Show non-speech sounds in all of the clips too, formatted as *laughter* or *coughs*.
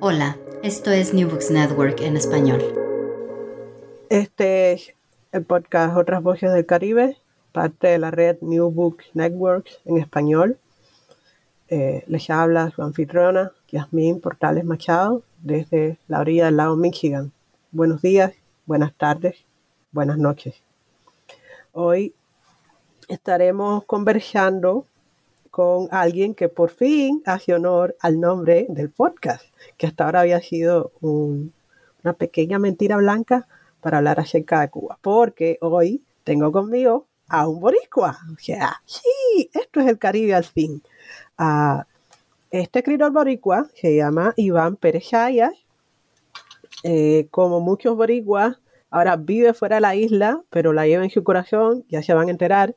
Hola, esto es New Books Network en español. Este es el podcast Otras Voces del Caribe, parte de la red New Books Network en español. Eh, les habla su anfitriona, Yasmín Portales Machado, desde la orilla del lago Michigan. Buenos días, buenas tardes, buenas noches. Hoy estaremos conversando con alguien que por fin hace honor al nombre del podcast, que hasta ahora había sido una pequeña mentira blanca para hablar acerca de Cuba, porque hoy tengo conmigo a un boricua. O sea, sí, esto es el Caribe al fin. Ah, este escritor boricua se llama Iván Pérez Chayas. Eh, como muchos boricuas, ahora vive fuera de la isla, pero la lleva en su corazón, ya se van a enterar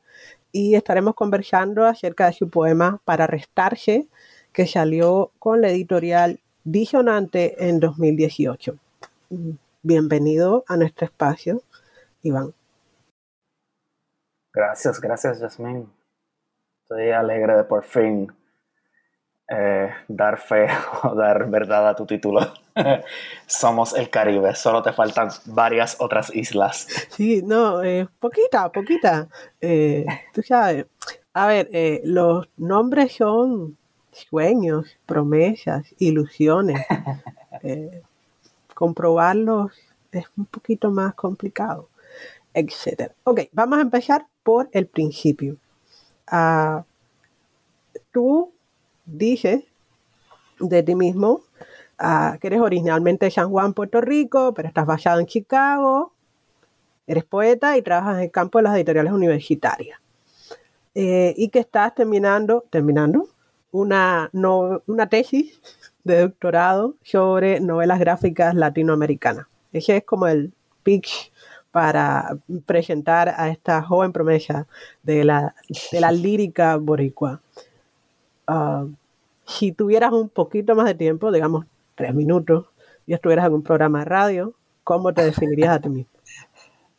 y estaremos conversando acerca de su poema Para restarse, que salió con la editorial Disonante en 2018. Bienvenido a nuestro espacio, Iván. Gracias, gracias, Jasmine. Estoy alegre de por fin eh, dar fe *laughs* o dar verdad a tu título. *laughs* Somos el Caribe, solo te faltan varias otras islas. Sí, no, eh, poquita, poquita. Eh, tú sabes, a ver, los nombres son sueños, promesas, ilusiones. *laughs* comprobarlos es un poquito más complicado, etc. Ok, vamos a empezar por el principio. Uh, tú dije de ti mismo ah, que eres originalmente de San Juan, Puerto Rico, pero estás basado en Chicago, eres poeta y trabajas en el campo de las editoriales universitarias. Eh, y que estás terminando, terminando una, una tesis de doctorado sobre novelas gráficas latinoamericanas. Ese es como el pitch para presentar a esta joven promesa de la, de la lírica boricua. Ah, si tuvieras un poquito más de tiempo, digamos tres minutos, y estuvieras en un programa de radio, ¿cómo te definirías a ti mismo?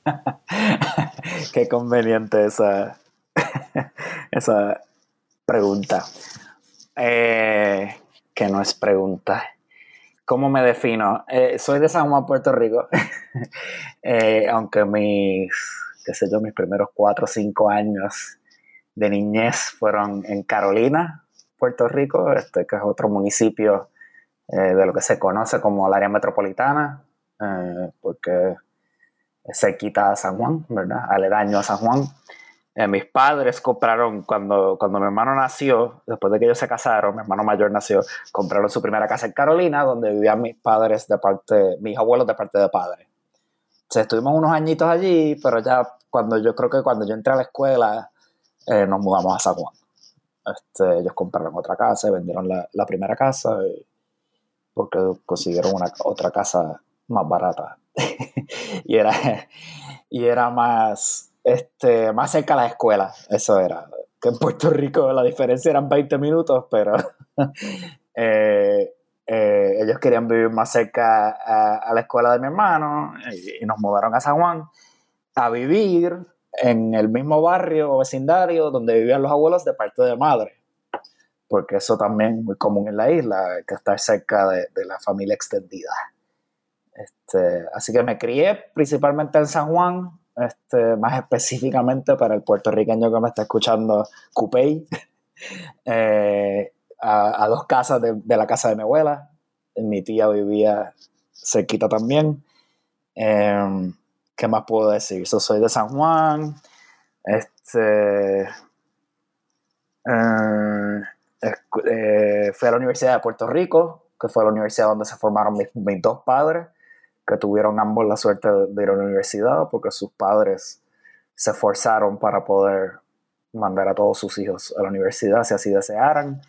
*laughs* Qué conveniente esa, *laughs* esa pregunta. Eh, que no es pregunta. ¿Cómo me defino? Eh, soy de San Juan, Puerto Rico. *laughs* Eh, aunque mis, qué sé yo, mis primeros cuatro o cinco años de niñez fueron en Carolina, Puerto Rico, este, que es otro municipio eh, de lo que se conoce como el área metropolitana, eh, porque se quita a San Juan, ¿verdad? Aledaño a San Juan. Eh, mis padres compraron, cuando, cuando mi hermano nació, después de que ellos se casaron, mi hermano mayor nació, compraron su primera casa en Carolina, donde vivían mis padres de parte, mis abuelos de parte de padre. O estuvimos unos añitos allí, pero ya cuando yo creo que cuando yo entré a la escuela, nos mudamos a San Juan. Este, ellos compraron otra casa vendieron la, primera casa porque consiguieron una, otra casa más barata. *laughs* y, era, y era más, este, más cerca de la escuela, eso era. Que en Puerto Rico la diferencia eran 20 minutos, pero *laughs* eh, eh, ellos querían vivir más cerca a, la escuela de mi hermano y, y nos mudaron a San Juan a vivir en el mismo barrio o vecindario donde vivían los abuelos de parte de madre. Porque eso también es muy común en la isla, que estar cerca de, la familia extendida. Este, así que me crié principalmente en San Juan, este, más específicamente para el puertorriqueño que me está escuchando, Cupey, *laughs* eh, a, dos casas de, la casa de mi abuela. Mi tía vivía cerquita también. Em, ¿Qué más puedo decir? Yo soy de San Juan. Este. Eh, eh, fui a la Universidad de Puerto Rico, que fue la universidad donde se formaron mis, dos padres, que tuvieron ambos la suerte de ir a la universidad porque sus padres se esforzaron para poder mandar a todos sus hijos a la universidad si así desearan.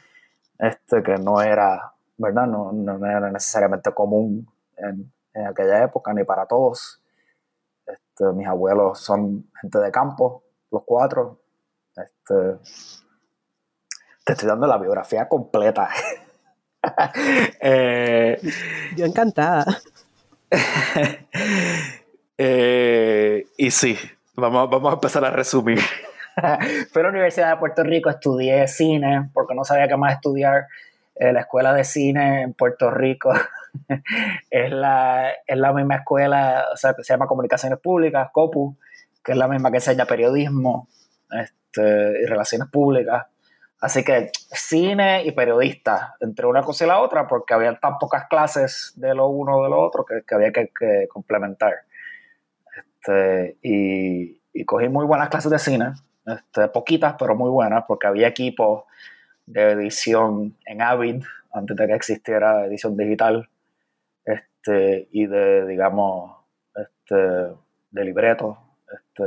Este, que no era ¿verdad? No, no era necesariamente común en, aquella época, ni para todos. Este, mis abuelos son gente de campo, los cuatro. Este, te estoy dando la biografía completa. *laughs* eh, Yo encantada. *laughs* eh, y sí, vamos, vamos a empezar a resumir. *laughs* Fui a la Universidad de Puerto Rico, estudié cine porque no sabía qué más estudiar. Eh, la escuela de cine en Puerto Rico *laughs* es, la, es la misma escuela, o sea, que se llama Comunicaciones Públicas, COPU, que es la misma que enseña periodismo este, y relaciones públicas. Así que cine y periodista, entre una cosa y la otra, porque había tan pocas clases de lo uno o de lo otro que, había que, complementar. Este, y, y, cogí muy buenas clases de cine, este, poquitas, pero muy buenas, porque había equipos de edición en Avid, antes de que existiera edición digital, este, y de, digamos, este, de libretos, este,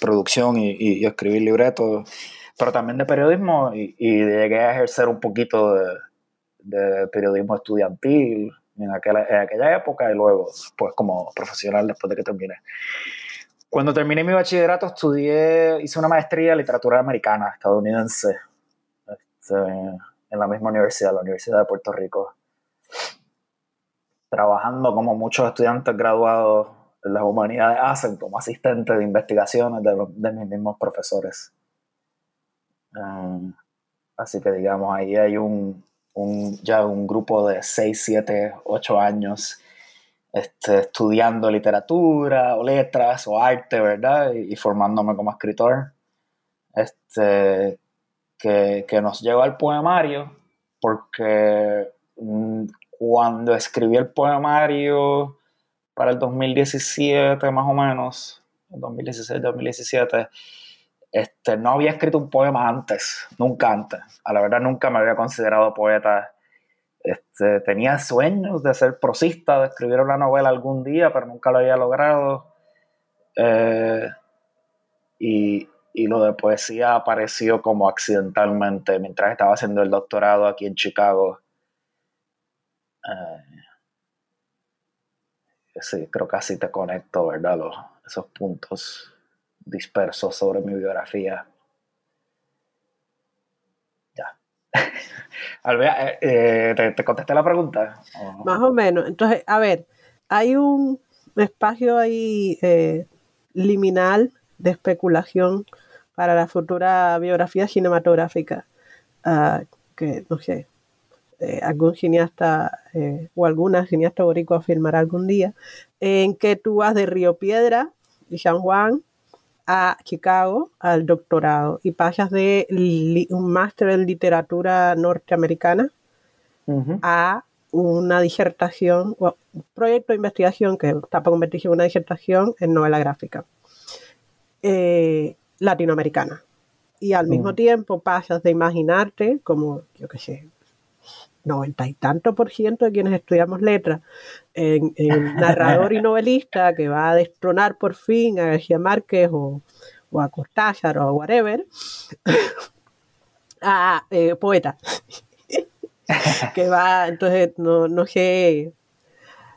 producción y, escribir libretos, pero también de periodismo, y, llegué a ejercer un poquito de, periodismo estudiantil en aquella, época y luego, pues, como profesional después de que terminé. Cuando terminé mi bachillerato estudié, hice una maestría en literatura americana estadounidense este, en la misma universidad, la Universidad de Puerto Rico, trabajando como muchos estudiantes graduados en las humanidades hacen, como asistentes de investigaciones de, de mis mismos profesores. Um, así que digamos, ahí hay un, un, ya un grupo de 6, 7, 8 años este, estudiando literatura o letras o arte, ¿verdad? Y, formándome como escritor, este, que, que, nos lleva al poemario, porque mm, cuando escribí el poemario para el 2017 más o menos, 2016-2017, este, no había escrito un poema antes, nunca antes. A la verdad nunca me había considerado poeta este, tenía sueños de ser prosista, de escribir una novela algún día, pero nunca lo había logrado. Eh, y, lo de poesía apareció como accidentalmente mientras estaba haciendo el doctorado aquí en Chicago. Eh, sí, creo que así te conecto, ¿verdad? esos puntos dispersos sobre mi biografía. Ya. *laughs* Alvea, eh, eh, ¿te, contesté la pregunta? Más o menos. Entonces, a ver, hay un espacio ahí eh, liminal de especulación para la futura biografía cinematográfica ah, que, no sé, algún cineasta o alguna cineasta boricua filmará algún día, en que tú vas de Río Piedra y San Juan a Chicago al doctorado y pasas de un máster en literatura norteamericana a una disertación, un proyecto de investigación que está para convertirse en una disertación en novela gráfica eh, latinoamericana. Y al mismo tiempo pasas de imaginarte como, yo qué sé, noventa y tanto por ciento de quienes estudiamos letras, en, *laughs* narrador y novelista que va a destronar por fin a García Márquez o, a Cortázar o a whatever, *coughs* a eh, poeta. *laughs* que va, entonces, no, no sé,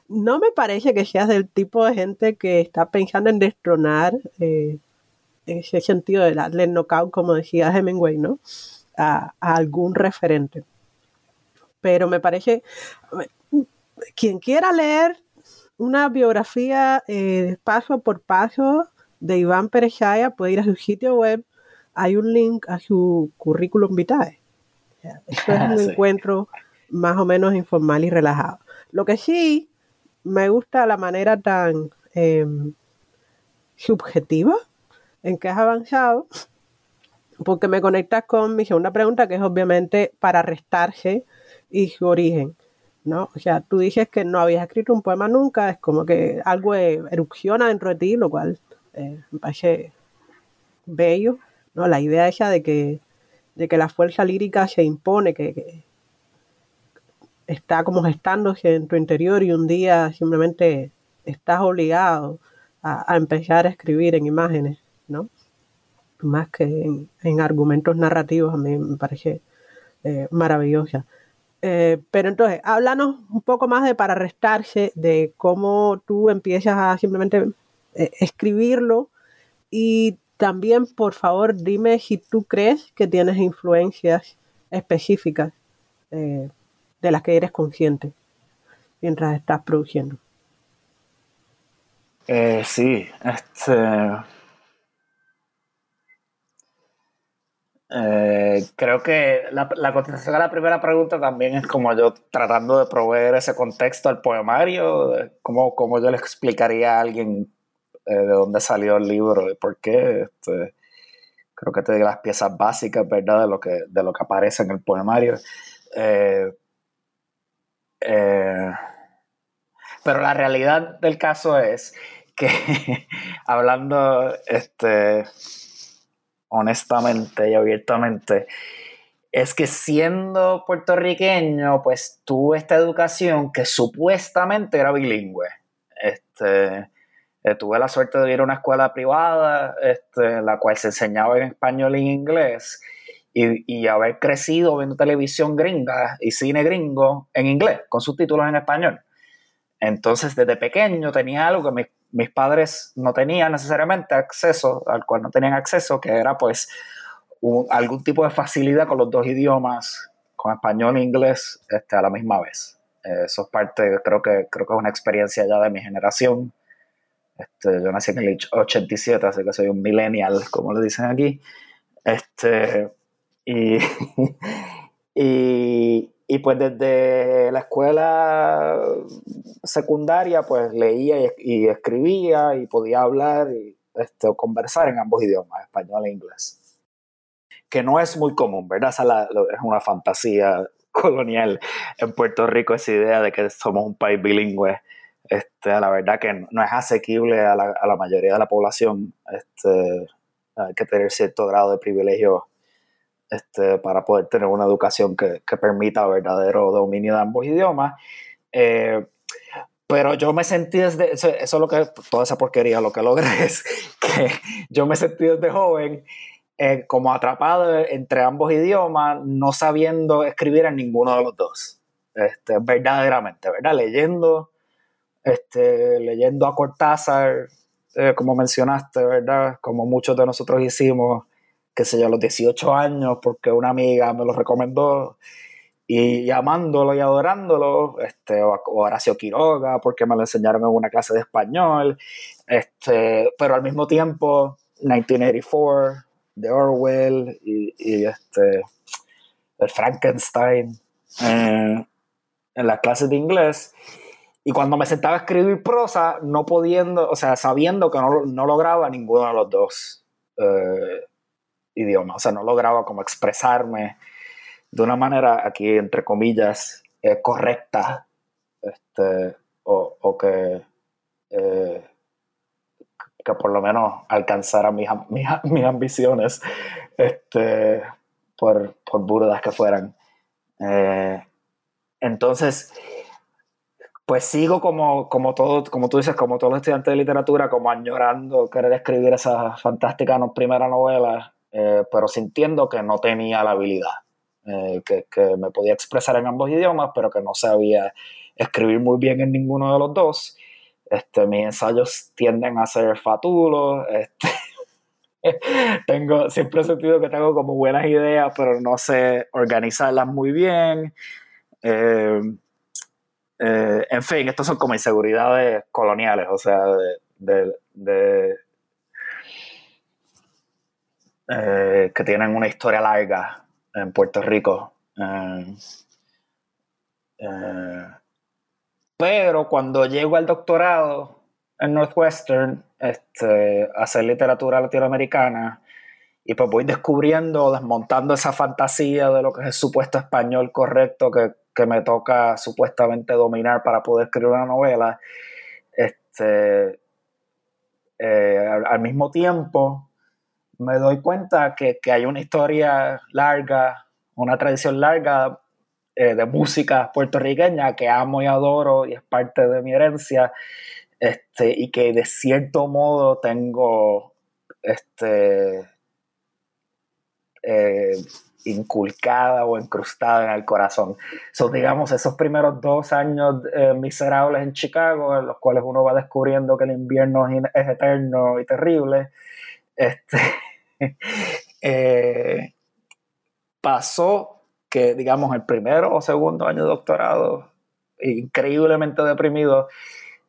no me parece que seas del tipo de gente que está pensando en destronar, eh, en ese sentido de darle knockout, como decía Hemingway, ¿no? a algún referente pero me parece, quien quiera leer una biografía eh, paso por paso de Iván Perechaya puede ir a su sitio web, hay un link a su currículum vitae. Esto es *laughs* un encuentro más o menos informal y relajado. Lo que sí me gusta la manera tan em, subjetiva en que has avanzado, porque me conectas con mi segunda pregunta, que es obviamente para restarse y origen, ¿no? O sea, tú dices que no habías escrito un poema nunca, es como que algo erupciona dentro de ti, lo cual eh, me parece bello, ¿no? La idea esa de que, de que la fuerza lírica se impone, que, está como gestándose en tu interior y un día simplemente estás obligado a, empezar a escribir en imágenes, ¿no? Más que en, argumentos narrativos, a mí me parece eh, maravillosa. Eh, pero entonces, háblanos un poco más de para restarse, de cómo tú empiezas a simplemente eh, escribirlo y también, por favor, dime si tú crees que tienes influencias específicas eh, de las que eres consciente mientras estás produciendo. sí, este Eh, creo que la, contestación a la primera pregunta también es como yo tratando de proveer ese contexto al poemario, como cómo yo le explicaría a alguien eh, de dónde salió el libro y por qué. Este, creo que te digo las piezas básicas, ¿verdad? De lo que, de lo que aparece en el poemario. Eh, pero la realidad del caso es que *laughs* hablando este, honestamente y abiertamente, es que siendo puertorriqueño, pues tuve esta educación que supuestamente era bilingüe. Este, eh, tuve la suerte de ir a una escuela privada, este, la cual se enseñaba en español y en inglés, y, y, haber crecido viendo televisión gringa y cine gringo en inglés, con subtítulos en español. Entonces, desde pequeño tenía algo que me mis padres no tenían necesariamente acceso, al cual no tenían acceso, que era pues algún tipo de facilidad con los dos idiomas, con español e inglés, este, a la misma vez. eso es parte, creo que, creo que es una experiencia ya de mi generación. Este, yo nací en el 87, así que soy un millennial, como le dicen aquí. Este, y, *laughs* y, y pues desde la escuela secundaria, pues leía y, escribía y podía hablar y este, conversar en ambos idiomas, español e inglés. Que no es muy común, ¿verdad? Esa es una fantasía *laughs* colonial en Puerto Rico, esa idea de que somos un país bilingüe. Este, la verdad que no es asequible a la, a la mayoría de la población. Este, hay que tener cierto grado de privilegio este, para poder tener una educación que, permita verdadero dominio de ambos idiomas. Eh, pero yo me sentí desde, eso, es lo que, toda esa porquería, lo que logré *laughs* es que yo me sentí desde joven eh, como atrapado entre ambos idiomas, no sabiendo escribir en ninguno de los dos. Este, verdaderamente, ¿verdad? Leyendo, este, leyendo a Cortázar, eh, como mencionaste, ¿verdad? Como muchos de nosotros hicimos, qué sé yo, a los 18 años, porque una amiga me lo recomendó, y, amándolo y adorándolo, este, o, Horacio Quiroga, porque me lo enseñaron en una clase de español, este, pero al mismo tiempo 1984 de Orwell y, este, el Frankenstein eh, en las clases de inglés. Y cuando me sentaba a escribir prosa, no pudiendo, o sea, sabiendo que no, no lograba ninguno de los dos. Eh, idioma, o sea, no lograba como expresarme de una manera aquí, entre comillas, eh, correcta, este, o, que, eh, que por lo menos alcanzara mis, *laughs* mis, ambiciones, este, por, por burdas que fueran. Eh, entonces, pues sigo como, como, todo, como tú dices, como todos los estudiantes de literatura, como añorando querer escribir esa fantástica primera novela eh, pero sintiendo que no tenía la habilidad, eh, que, me podía expresar en ambos idiomas, pero que no sabía escribir muy bien en ninguno de los dos. Este, mis ensayos tienden a ser fatulos. *laughs* Este, tengo, siempre he sentido que tengo como buenas ideas, pero no sé organizarlas muy bien. Eh, en fin, estos son como inseguridades coloniales, o sea, de, eh, que tienen una historia larga en Puerto Rico. Eh, eh, pero cuando llego al doctorado en Northwestern, este, hacer literatura latinoamericana, y pues voy descubriendo, desmontando esa fantasía de lo que es el supuesto español correcto que, que me toca supuestamente dominar para poder escribir una novela, este, al mismo tiempo me doy cuenta que, hay una historia larga, una tradición larga eh, de música puertorriqueña que amo y adoro y es parte de mi herencia, este, y que de cierto modo tengo este, eh, inculcada o incrustada en el corazón. So, digamos, esos primeros dos años eh, miserables en Chicago, en los cuales uno va descubriendo que el invierno es eterno y terrible, este, *laughs* eh, pasó que, digamos, el primero o segundo año de doctorado, increíblemente deprimido,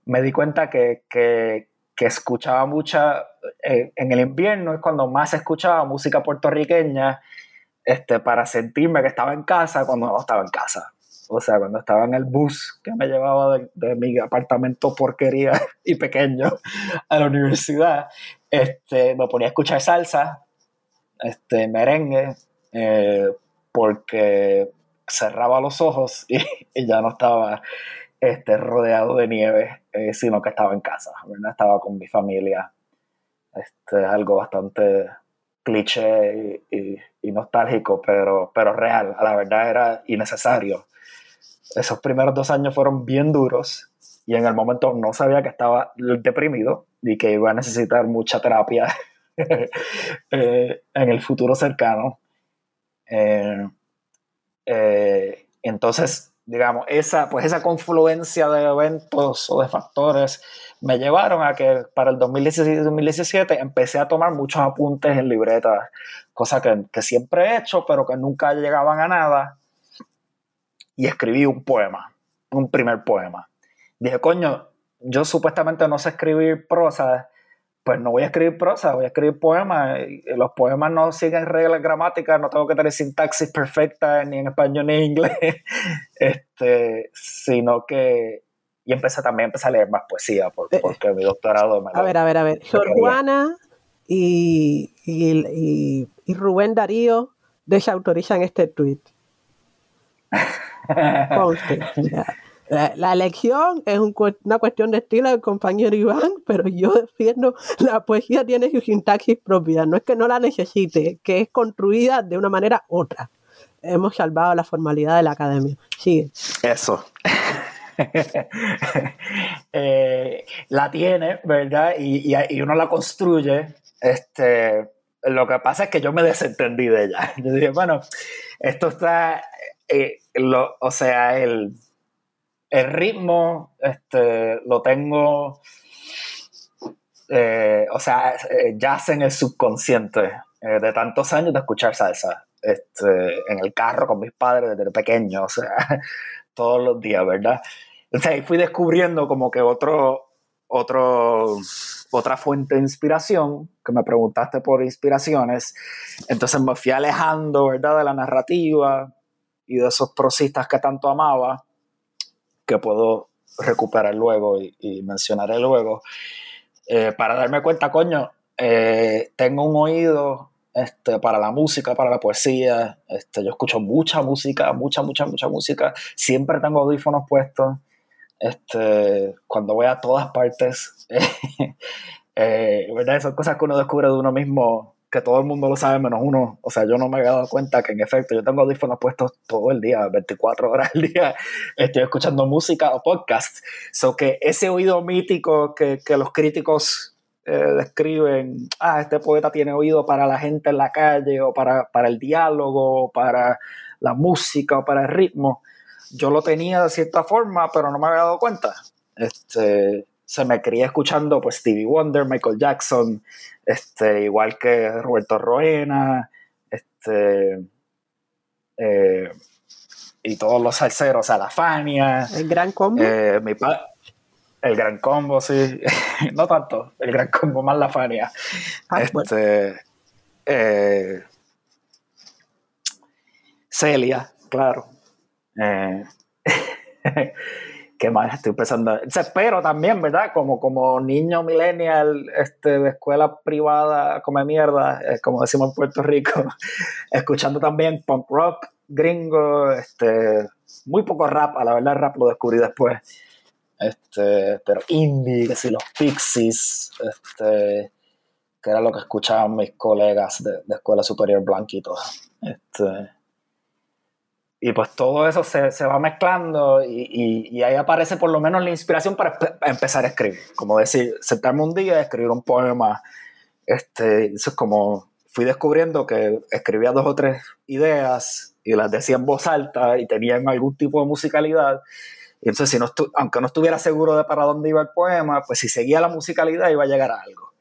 me di cuenta que, que, escuchaba mucha, eh, en el invierno es cuando más escuchaba música puertorriqueña, este, para sentirme que estaba en casa cuando no estaba en casa. O sea, cuando estaba en el bus que me llevaba de, mi apartamento porquería *laughs* y pequeño a la universidad, este, me ponía a escuchar salsa, este, merengue, eh, porque cerraba los ojos y, *laughs* ya no estaba este, rodeado de nieve, eh, sino que estaba en casa, Estaba con mi familia. Este, algo bastante cliché y, nostálgico, pero, real. La verdad era innecesario. Esos primeros dos años fueron bien duros y en el momento no sabía que estaba deprimido y que iba a necesitar mucha terapia *laughs* eh, en el futuro cercano. Eh, eh, entonces, digamos, esa, pues esa confluencia de eventos o de factores me llevaron a que para el 2016-2017 empecé a tomar muchos apuntes en libretas, cosa que, que, siempre he hecho, pero que nunca llegaban a nada. Y escribí un poema, un primer poema. Dije, coño, yo supuestamente no sé escribir prosa, pues no voy a escribir prosa, voy a escribir poemas. Los poemas no siguen reglas gramáticas, no tengo que tener sintaxis perfecta ni en español ni en inglés, *laughs* este, sino que... Y empecé también empecé a leer más poesía, porque, eh, mi doctorado me A ver, a ver, a ver. Juana y, y, y, Rubén Darío desautorizan este tweet. *laughs* Conste. La, elección es una cuestión de estilo del compañero Iván, *laughs* pero yo defiendo la poesía tiene su sintaxis propia. No es que no la necesite, que es construida de una manera otra. Hemos salvado la formalidad de la academia. Sigue. Eso. *laughs* Eh, la tiene, ¿verdad? Y, y, uno la construye. Este, lo que pasa es que yo me desentendí de ella. *laughs* Yo dije, bueno, esto está, eh, lo, o sea, el el ritmo este, lo tengo, eh, o sea, eh, yace en el subconsciente eh, de tantos años de escuchar salsa. Este, en el carro con mis padres desde pequeño, o sea, *laughs* todos los días, ¿verdad? Entonces ahí fui descubriendo como que otro, otro, otra fuente de inspiración, que me preguntaste por inspiraciones, entonces me fui alejando, ¿verdad?, de la narrativa y de esos prosistas que tanto amaba que puedo recuperar luego y, mencionaré luego, eh, para darme cuenta, coño, eh, tengo un oído este, para la música, para la poesía, este, yo escucho mucha música, mucha, mucha, mucha música, siempre tengo audífonos puestos, este, cuando voy a todas partes, *laughs* eh, ¿verdad? Son cosas que uno descubre de uno mismo que todo el mundo lo sabe menos uno. O sea, yo no me había dado cuenta que en efecto yo tengo audífonos puestos todo el día, 24 horas al día, *laughs* estoy escuchando música o podcast. So que ese oído mítico que, que los críticos eh, describen, ah, este poeta tiene oído para la gente en la calle o para, para el diálogo, o para la música o para el ritmo. Yo lo tenía de cierta forma, pero no me había dado cuenta. Este, se me crié escuchando pues Stevie Wonder, Michael Jackson, este, igual que Roberto Roena, este, eh, y todos los salseros, o sea, la Fania. El Gran Combo. Eh, el Gran Combo, sí. *laughs* no tanto, el Gran Combo más la Fania. Ah, este, eh, Celia, claro. *laughs* ¿Qué más estoy pensando? Pero también, ¿verdad? Como, como niño millennial este, de escuela privada, come mierda, como decimos en Puerto Rico, *laughs* escuchando también punk rock gringo, este, muy poco rap, a la verdad rap lo descubrí después, este, pero indie, que si los Pixies, este, que era lo que escuchaban mis colegas de, de escuela superior blanquitos. Este, y pues todo eso se, se va mezclando y, y, ahí aparece por lo menos la inspiración para empezar a escribir. Como decir, sentarme un día y escribir un poema. Este, eso es como fui descubriendo que escribía dos o tres ideas y las decía en voz alta y tenían algún tipo de musicalidad. Y entonces, si no aunque no estuviera seguro de para dónde iba el poema, pues si seguía la musicalidad iba a llegar a algo.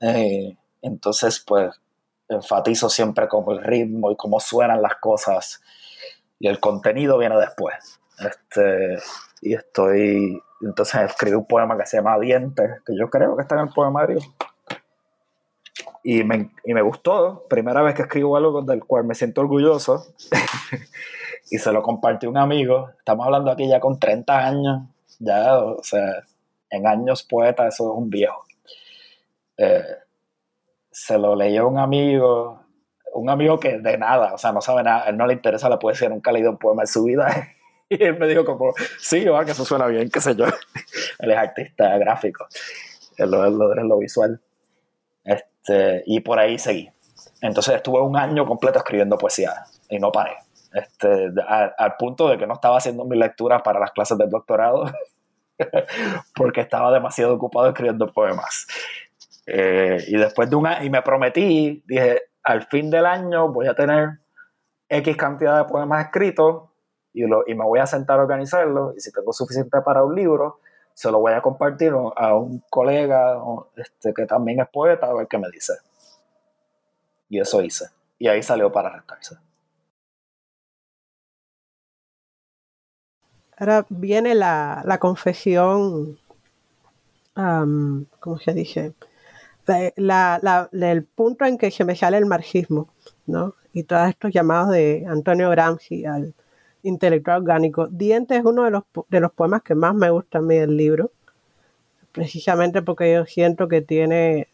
Eh, entonces, pues enfatizo siempre como el ritmo y cómo suenan las cosas y el contenido viene después. Este, y estoy, entonces escribí un poema que se llama Dientes, que yo creo que está en el poemario. Y me, y me gustó, primera vez que escribo algo del cual me siento orgulloso. *laughs* y se lo compartí a un amigo. Estamos hablando aquí ya con 30 años, ya, o sea, en años poeta, eso es un viejo. Eh, se lo leyó un amigo, un amigo que de nada, o sea, no sabe nada, él no le interesa la poesía, nunca ha leído un poema en su vida. *laughs* Y él me dijo como, sí, va, que eso suena bien, qué sé yo. *laughs* él es artista gráfico, él lo, lo, lo visual. Este, y por ahí seguí. Entonces estuve un año completo escribiendo poesía y no paré. Este, al punto de que no estaba haciendo mis lecturas para las clases del doctorado *laughs* porque estaba demasiado ocupado escribiendo poemas. Eh, y después de un año, y me prometí, dije, al fin del año voy a tener X cantidad de poemas escritos y, me voy a sentar a organizarlos y si tengo suficiente para un libro, se lo voy a compartir a un colega este, que también es poeta a ver qué me dice. Y eso hice. Y ahí salió para restarse. Ahora viene la, confesión, um, ¿cómo se dice? La, la, el punto en que se me sale el marxismo, ¿no? Y todos estos llamados de Antonio Gramsci al intelectual orgánico. Dientes es uno de los, de los poemas que más me gusta a mí del libro, precisamente porque yo siento que tiene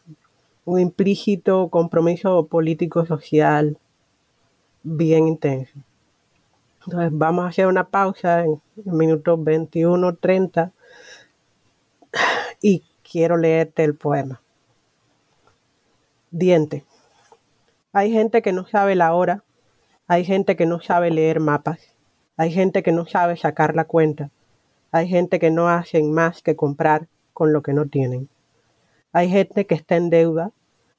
un implícito compromiso político-social bien intenso. Entonces vamos a hacer una pausa en, en minutos 21-30 y quiero leerte el poema. Diente. Hay gente que no sabe la hora, hay gente que no sabe leer mapas, hay gente que no sabe sacar la cuenta, hay gente que no hacen más que comprar con lo que no tienen. Hay gente que está en deuda,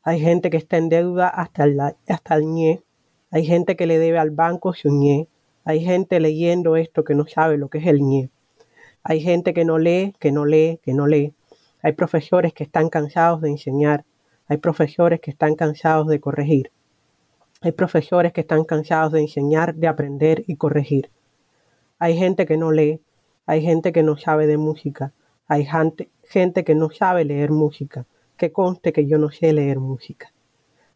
hay gente que está en deuda hasta el, hasta el ñe, hay gente que le debe al banco su ñe, hay gente leyendo esto que no sabe lo que es el ñe. Hay gente que no lee, que no lee, que no lee. Hay profesores que están cansados de enseñar. Hay profesores que están cansados de corregir. Hay profesores que están cansados de enseñar, de aprender y corregir. Hay gente que no lee. Hay gente que no sabe de música. Hay gente, que no sabe leer música. Que conste que yo no sé leer música.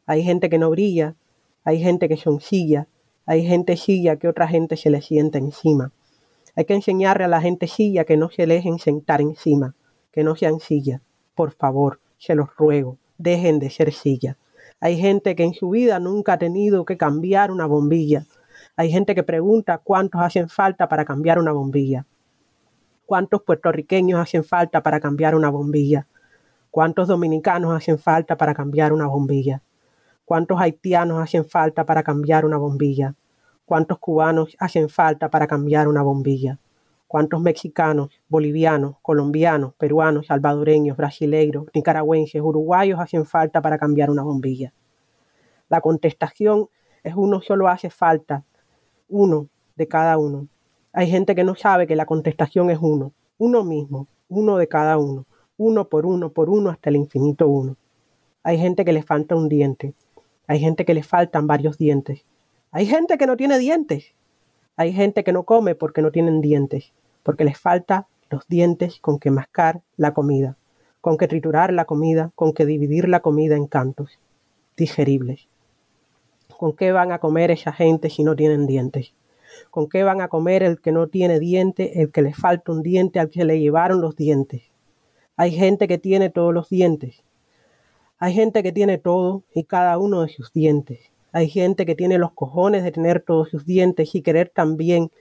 Hay gente que no brilla. Hay gente que son silla. Hay gente silla que otra gente se le sienta encima. Hay que enseñarle a la gente silla que no se dejen sentar encima, que no sean silla. Por favor, se los ruego dejen de ser silla. Hay gente que en su vida nunca ha tenido que cambiar una bombilla. Hay gente que pregunta cuántos hacen falta para cambiar una bombilla. ¿Cuántos puertorriqueños hacen falta para cambiar una bombilla? ¿Cuántos dominicanos hacen falta para cambiar una bombilla? ¿Cuántos haitianos hacen falta para cambiar una bombilla? ¿Cuántos cubanos hacen falta para cambiar una bombilla? ¿Cuántos mexicanos, bolivianos, colombianos, peruanos, salvadoreños, brasileiros, nicaragüenses, uruguayos hacen falta para cambiar una bombilla? La contestación es uno solo hace falta, uno de cada uno. Hay gente que no sabe que la contestación es uno, uno mismo, uno de cada uno, uno por uno por uno hasta el infinito uno. Hay gente que le falta un diente, hay gente que le faltan varios dientes, hay gente que no tiene dientes, hay gente que no come porque no tienen dientes porque les falta los dientes con que mascar la comida, con que triturar la comida, con que dividir la comida en cantos digeribles. ¿Con qué van a comer esa gente si no tienen dientes? ¿Con qué van a comer el que no tiene diente, el que le falta un diente, al que le llevaron los dientes? Hay gente que tiene todos los dientes. Hay gente que tiene todo y cada uno de sus dientes. Hay gente que tiene los cojones de tener todos sus dientes y querer también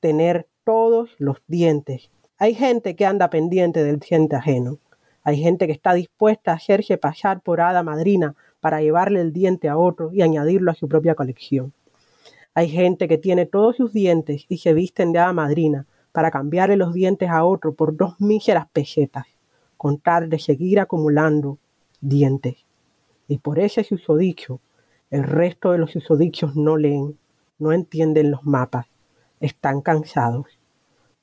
tener todos los dientes. Hay gente que anda pendiente del diente ajeno. Hay gente que está dispuesta a hacerse pasar por hada madrina para llevarle el diente a otro y añadirlo a su propia colección. Hay gente que tiene todos sus dientes y se visten de hada madrina para cambiarle los dientes a otro por dos míseras pesetas, con tal de seguir acumulando dientes. Y por ese susodicho, el resto de los susodichos no leen, no entienden los mapas, están cansados,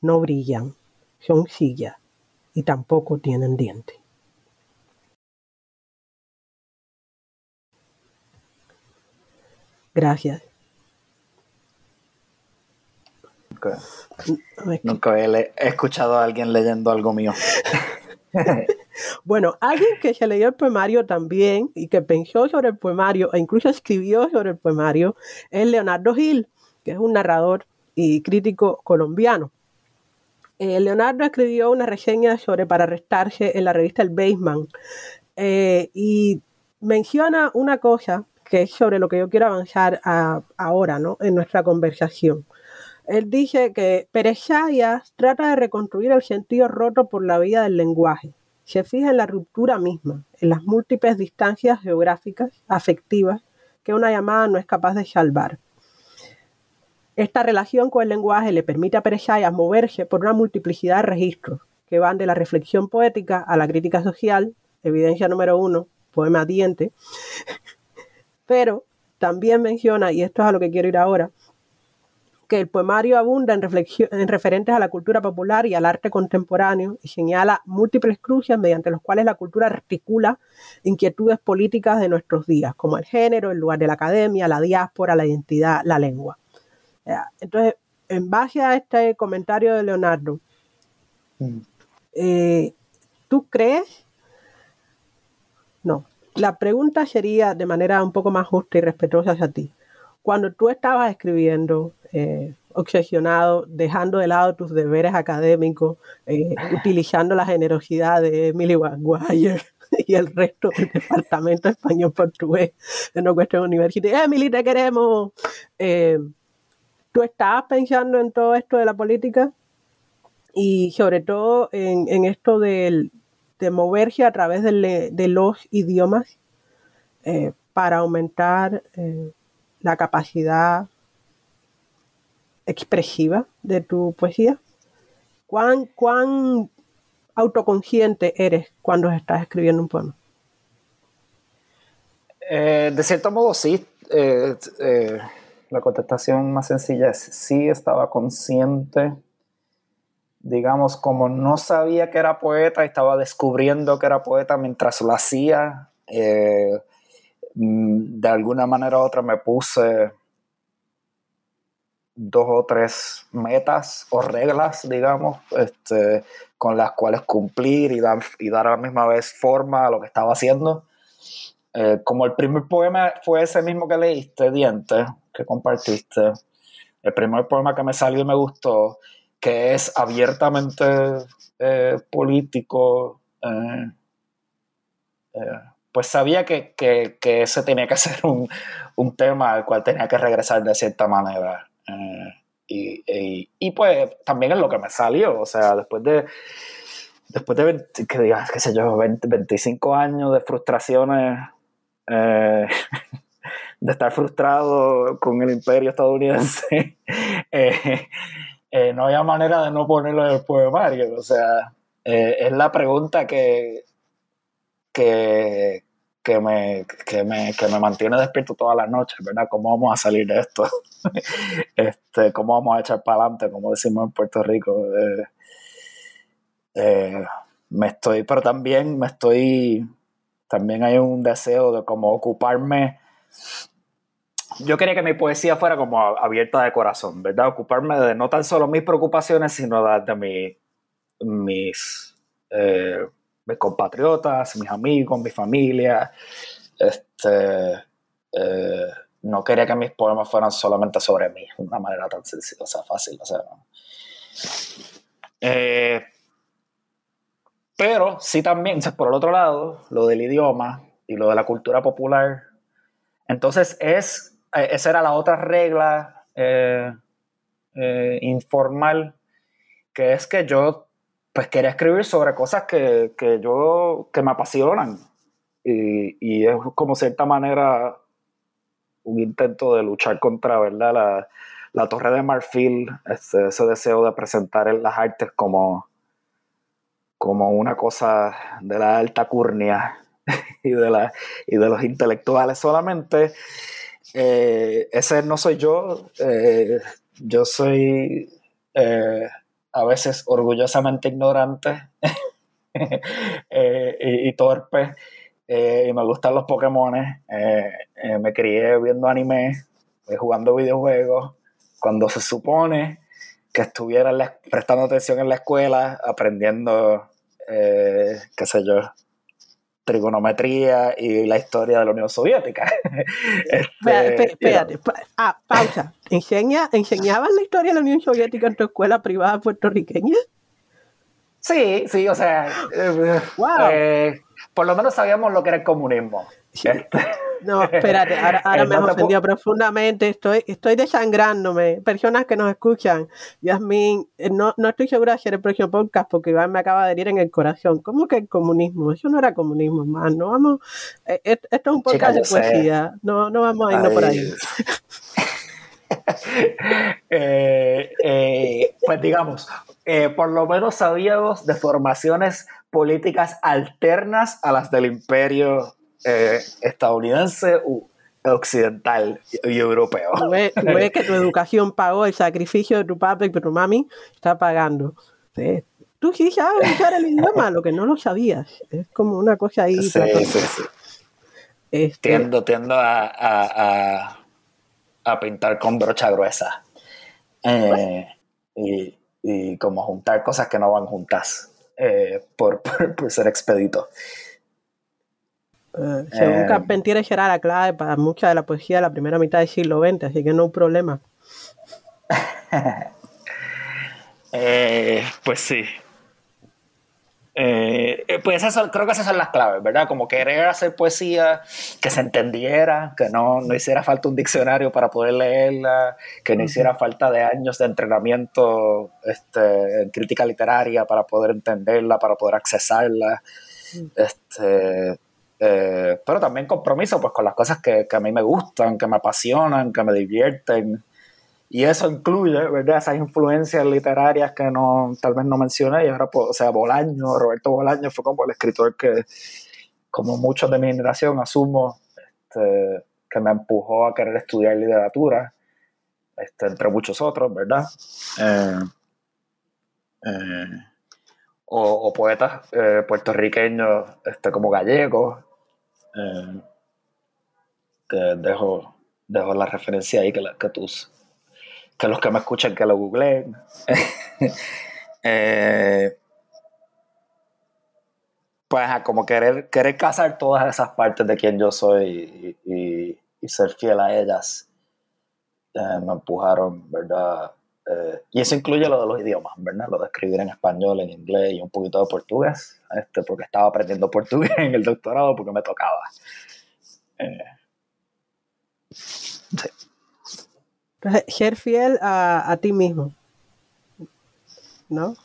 no brillan, son sillas y tampoco tienen dientes. Gracias. Nunca, he, escuchado a alguien leyendo algo mío. *laughs* bueno, alguien que se leyó el poemario también y que pensó sobre el poemario e incluso escribió sobre el poemario es Leonardo Gil, que es un narrador y crítico colombiano. Eh, Leonardo escribió una reseña sobre Para Arrestarse en la revista El Baseman eh, y menciona una cosa que es sobre lo que yo quiero avanzar ahora ¿no? en nuestra conversación. Él dice que Pérez trata de reconstruir el sentido roto por la vía del lenguaje. Se fija en la ruptura misma, en las múltiples distancias geográficas, afectivas, que una llamada no es capaz de salvar. Esta relación con el lenguaje le permite a Pérez moverse por una multiplicidad de registros que van de la reflexión poética a la crítica social, evidencia número uno, poema diente, *laughs* pero también menciona, y esto es a lo que quiero ir ahora, que el poemario abunda en, en referentes a la cultura popular y al arte contemporáneo y señala múltiples cruces mediante los cuales la cultura articula inquietudes políticas de nuestros días, como el género, el lugar de la academia, la diáspora, la identidad, la lengua. Entonces, en base a este comentario de Leonardo, mm. eh, ¿tú crees? No, la pregunta sería de manera un poco más justa y respetuosa hacia ti. Cuando tú estabas escribiendo, eh, obsesionado, dejando de lado tus deberes académicos, eh, utilizando la generosidad de Emily Maguire *laughs* y el resto del departamento español-portugués de No Cuestión University. Emily, te queremos. Eh, ¿Tú estabas pensando en todo esto de la política? Y sobre todo en, esto del, de moverse a través de, los idiomas para aumentar la capacidad expresiva de tu poesía? ¿Cuán, cuán autoconsciente eres cuando estás escribiendo un poema? Eh, de cierto modo, sí. Eh, eh, la contestación más sencilla es sí, estaba consciente. Digamos, como no sabía que era poeta, estaba descubriendo que era poeta mientras lo hacía. Mm, de alguna manera u otra me puse dos o tres metas o reglas, digamos, este, con las cuales cumplir y dar, y dar a la misma vez forma a lo que estaba haciendo. Eh, como el primer poema fue ese mismo que leíste, Diente, que compartiste, el primer poema que me salió y me gustó, que es abiertamente eh, político, eh, pues sabía que, que, ese tenía que *laughs* ser un, un tema al cual tenía que regresar de cierta manera. Eh, y, pues también es lo que me salió, o sea, después de, después de, que digas, qué sé yo, 25 años de frustraciones, eh, *laughs* de estar frustrado con el imperio estadounidense, *laughs* eh, no había manera de no ponerlo en el poemario, o sea, es la pregunta que, que, que me, que me, que me mantiene despierto todas las noches, ¿verdad? ¿Cómo vamos a salir de esto? *laughs* este, ¿Cómo vamos a echar para adelante, como decimos en Puerto Rico? Eh, eh, me estoy, pero también me estoy, también hay un deseo de como ocuparme. Yo quería que mi poesía fuera como abierta de corazón, ¿verdad? Ocuparme de no tan solo mis preocupaciones, sino de, mi, mis... Eh, mis compatriotas, mis amigos, mi familia. Este, eh, no quería que mis poemas fueran solamente sobre mí, de una manera tan sencilla, o sea, fácil. O sea, eh, pero sí también, por el otro lado, lo del idioma y lo de la cultura popular. Entonces, es, eh, esa era la otra regla informal, que es que yo pues quería escribir sobre cosas que, yo, que me apasionan. Y, es como cierta manera un intento de luchar contra, ¿verdad? La, torre de marfil, ese, ese, deseo de presentar las artes como, como una cosa de la alta curnia *laughs* y de, la, y de los intelectuales solamente. Eh, ese no soy yo. Eh, yo soy eh, a veces orgullosamente ignorante *laughs* y, y, torpe. y me gustan los Pokémon. me crié viendo anime, jugando videojuegos. Cuando se supone que estuviera prestando atención en la escuela, aprendiendo, qué sé yo, trigonometría y la historia de la Unión Soviética. *laughs* este, espérate, ah, pausa. ¿Enseña, ¿Enseñaban la historia de la Unión Soviética en tu escuela privada puertorriqueña? Sí, sí, o sea, eh, eh, por lo menos sabíamos lo que era el comunismo. Este, no, espérate, ahora, me has ofendido profundamente, estoy, estoy desangrándome. Personas que nos escuchan, Yasmin, eh, no, no estoy segura de hacer el próximo podcast porque Iván me acaba de herir en el corazón. ¿Cómo que el comunismo? Eso no era comunismo, más. No vamos, eh, esto es un podcast de poesía, no, no vamos a irnos por ahí. *laughs* Eh, pues digamos, por lo menos sabíamos de formaciones políticas alternas a las del imperio eh, estadounidense, occidental y, europeo. Tú ves, que tu educación pagó el sacrificio de tu papá y tu mami está pagando. Tú sí sabes usar el idioma, lo que no lo sabías. Es como una cosa ahí. Sí, sí, sí. Este, tiendo, tiendo a, a, pintar con brocha gruesa. Eh, y, y, como juntar cosas que no van juntas eh, por, *laughs* por, ser expedito. Eh, según eh, Carpentier, era la clave para mucha de la poesía de la primera mitad del siglo XX, así que no hay problema. *laughs* Eh, pues sí. pues eso, creo que esas son las claves, ¿verdad? Como querer hacer poesía que se entendiera, que no, no hiciera falta un diccionario para poder leerla, que no hiciera falta de años de entrenamiento este, en crítica literaria para poder entenderla, para poder accesarla. Este, eh, pero también compromiso pues con las cosas que, a mí me gustan, que me apasionan, que me divierten. Y eso incluye, ¿verdad? Esas influencias literarias que no, tal vez no mencioné. Y ahora, pues, o sea, Bolaño, Roberto Bolaño fue como el escritor que, como muchos de mi generación, asumo, este, que me empujó a querer estudiar literatura, este, entre muchos otros, ¿verdad? Eh, eh, o, poetas puertorriqueños este, como gallegos, eh, que dejo, dejo la referencia ahí que, que, tus, que los que me escuchan que lo googleen. *laughs* eh, pues como querer, querer casar todas esas partes de quien yo soy y, ser fiel a ellas eh, me empujaron, ¿verdad? Eh, y eso incluye lo de los idiomas, ¿verdad? Lo de escribir en español, en inglés y un poquito de portugués, este, porque estaba aprendiendo portugués *laughs* en el doctorado porque me tocaba. Eh, ser fiel a, ti mismo. ¿No?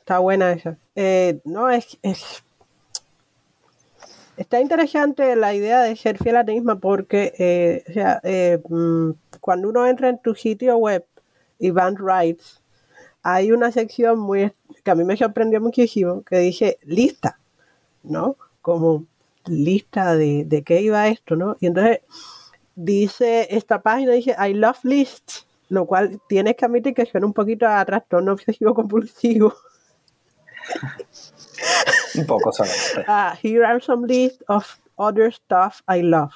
Está buena esa. Eh, no, es, Está interesante la idea de ser fiel a ti mismo porque, o sea, mm, cuando uno entra en tu sitio web, Event Rights, hay una sección muy que a mí me sorprendió muchísimo que dice lista, ¿no? Como lista de, de qué iba esto, ¿no? Y entonces dice, esta página dice, I love lists, lo cual tienes que admitir que suena un poquito a trastorno obsesivo compulsivo. un poco solamente. *laughs* Ah, here are some lists of other stuff I love.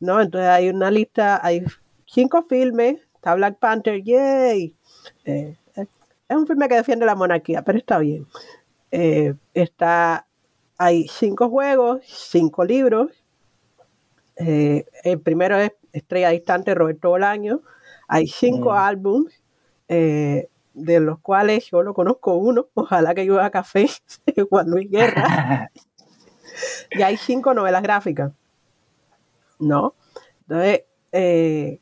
¿No? Entonces hay una lista, hay cinco filmes, está Black Panther, yay. Eh, es un filme que defiende la monarquía, pero está bien. Eh, está hay cinco juegos, cinco libros. Eh, el primero es Estrella Distante, Roberto Bolaño. Hay cinco mm. álbumes, eh, de los cuales yo lo conozco uno, ojalá que yo haga café, *laughs* Juan Luis Guerra. *laughs* y hay cinco novelas gráficas. ¿No? Entonces, eh,